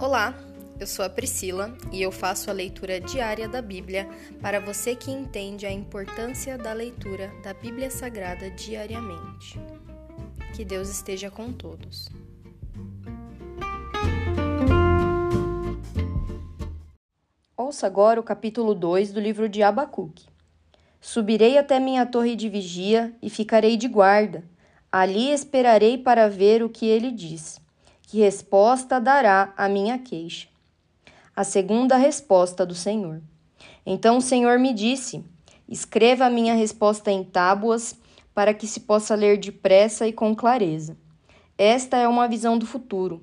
Olá, eu sou a Priscila e eu faço a leitura diária da Bíblia para você que entende a importância da leitura da Bíblia Sagrada diariamente. Que Deus esteja com todos. Ouça agora o capítulo 2 do livro de Abacuque. Subirei até minha torre de vigia e ficarei de guarda. Ali esperarei para ver o que ele diz. Que resposta dará à minha queixa? a segunda resposta do Senhor. Então o Senhor me disse: Escreva a minha resposta em tábuas, para que se possa ler depressa e com clareza. Esta é uma visão do futuro.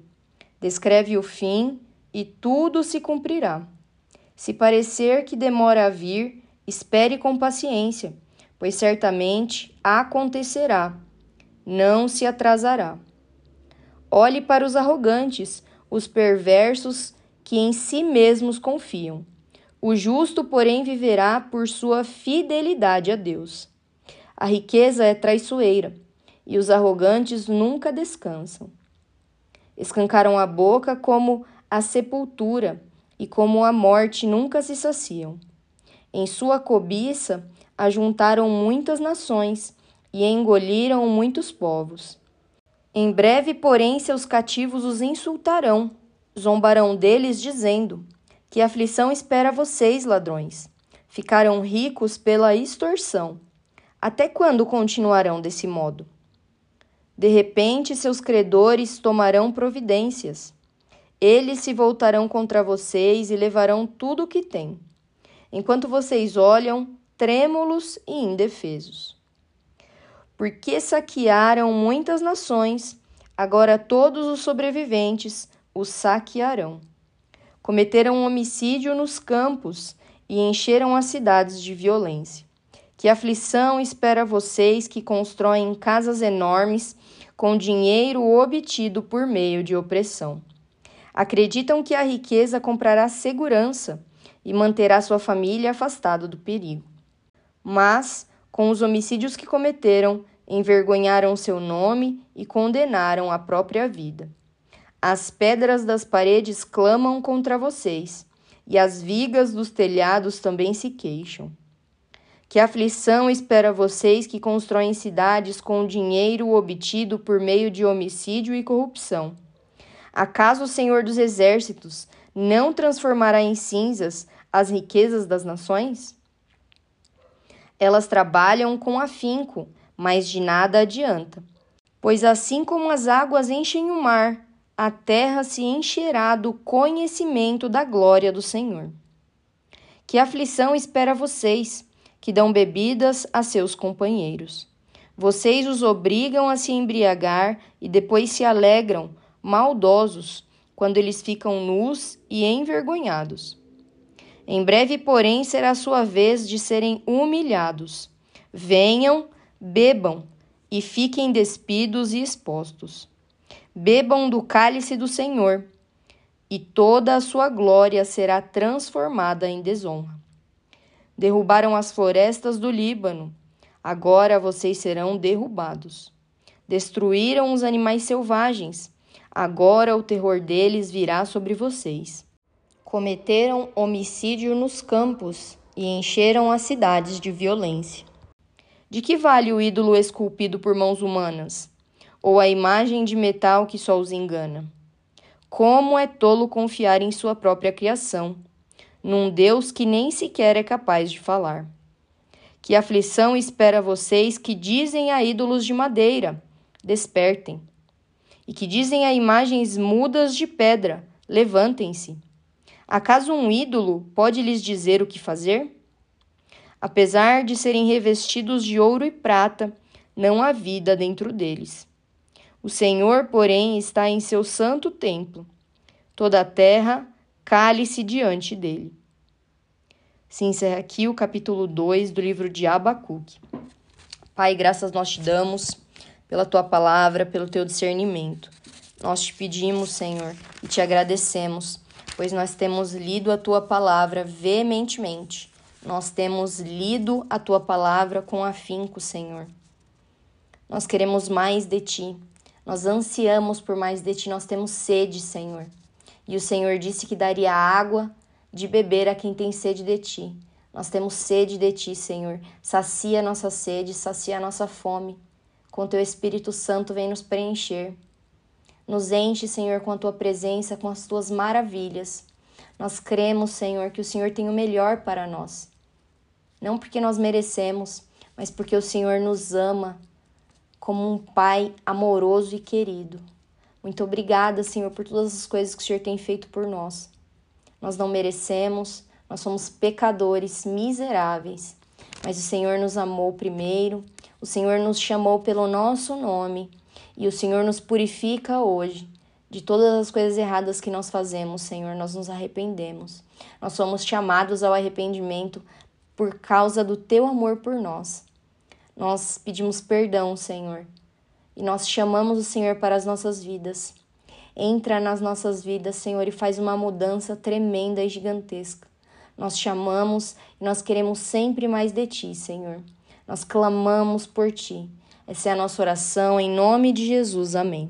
Descreve o fim e tudo se cumprirá. Se parecer que demora a vir, espere com paciência, pois certamente acontecerá, não se atrasará. Olhe para os arrogantes, os perversos que em si mesmos confiam. O justo, porém, viverá por sua fidelidade a Deus. A riqueza é traiçoeira, e os arrogantes nunca descansam. Escancaram a boca como a sepultura, e como a morte nunca se saciam. Em sua cobiça ajuntaram muitas nações e engoliram muitos povos. Em breve, porém, seus cativos os insultarão zombarão deles, dizendo: Que aflição espera vocês, ladrões? Ficaram ricos pela extorsão. Até quando continuarão desse modo? De repente, seus credores tomarão providências. Eles se voltarão contra vocês e levarão tudo o que têm, enquanto vocês olham, trêmulos e indefesos. Porque saquearam muitas nações, agora todos os sobreviventes os saquearão. Cometeram homicídio nos campos e encheram as cidades de violência. Que aflição espera vocês que constroem casas enormes com dinheiro obtido por meio de opressão. Acreditam que a riqueza comprará segurança e manterá sua família afastada do perigo. Mas, com os homicídios que cometeram, envergonharam seu nome e condenaram a própria vida. As pedras das paredes clamam contra vocês, e as vigas dos telhados também se queixam. Que aflição espera vocês que constroem cidades com dinheiro obtido por meio de homicídio e corrupção. Acaso o Senhor dos Exércitos não transformará em cinzas as riquezas das nações? Elas trabalham com afinco, mas de nada adianta. Pois assim como as águas enchem o mar, a terra se encherá do conhecimento da glória do Senhor. Que aflição espera vocês, que dão bebidas a seus companheiros. Vocês os obrigam a se embriagar e depois se alegram, maldosos, quando eles ficam nus e envergonhados. Em breve, porém, será sua vez de serem humilhados. Venham, bebam e fiquem despidos e expostos bebam do cálice do Senhor, e toda a sua glória será transformada em desonra. Derrubaram as florestas do Líbano, agora vocês serão derrubados. Destruíram os animais selvagens, agora o terror deles virá sobre vocês. Cometeram homicídio nos campos e encheram as cidades de violência. De que vale o ídolo esculpido por mãos humanas? ou a imagem de metal que só os engana. Como é tolo confiar em sua própria criação, num Deus que nem sequer é capaz de falar. Que aflição espera vocês que dizem a ídolos de madeira: despertem. E que dizem a imagens mudas de pedra: levantem-se. Acaso um ídolo pode lhes dizer o que fazer? Apesar de serem revestidos de ouro e prata, não há vida dentro deles. O Senhor, porém, está em seu santo templo. Toda a terra cale-se diante dele. Se encerra aqui o capítulo 2 do livro de Abacuque. Pai, graças nós te damos pela tua palavra, pelo teu discernimento. Nós te pedimos, Senhor, e te agradecemos, pois nós temos lido a tua palavra veementemente. Nós temos lido a tua palavra com afinco, Senhor. Nós queremos mais de ti. Nós ansiamos por mais de ti, nós temos sede, Senhor. E o Senhor disse que daria água de beber a quem tem sede de ti. Nós temos sede de ti, Senhor. Sacia a nossa sede, sacia a nossa fome. Com teu Espírito Santo vem nos preencher. Nos enche, Senhor, com a tua presença, com as tuas maravilhas. Nós cremos, Senhor, que o Senhor tem o melhor para nós. Não porque nós merecemos, mas porque o Senhor nos ama como um Pai amoroso e querido. Muito obrigada, Senhor, por todas as coisas que o Senhor tem feito por nós. Nós não merecemos, nós somos pecadores miseráveis, mas o Senhor nos amou primeiro, o Senhor nos chamou pelo nosso nome e o Senhor nos purifica hoje. De todas as coisas erradas que nós fazemos, Senhor, nós nos arrependemos. Nós somos chamados ao arrependimento por causa do teu amor por nós. Nós pedimos perdão, Senhor, e nós chamamos o Senhor para as nossas vidas. Entra nas nossas vidas, Senhor, e faz uma mudança tremenda e gigantesca. Nós chamamos e nós queremos sempre mais de Ti, Senhor. Nós clamamos por Ti. Essa é a nossa oração, em nome de Jesus. Amém.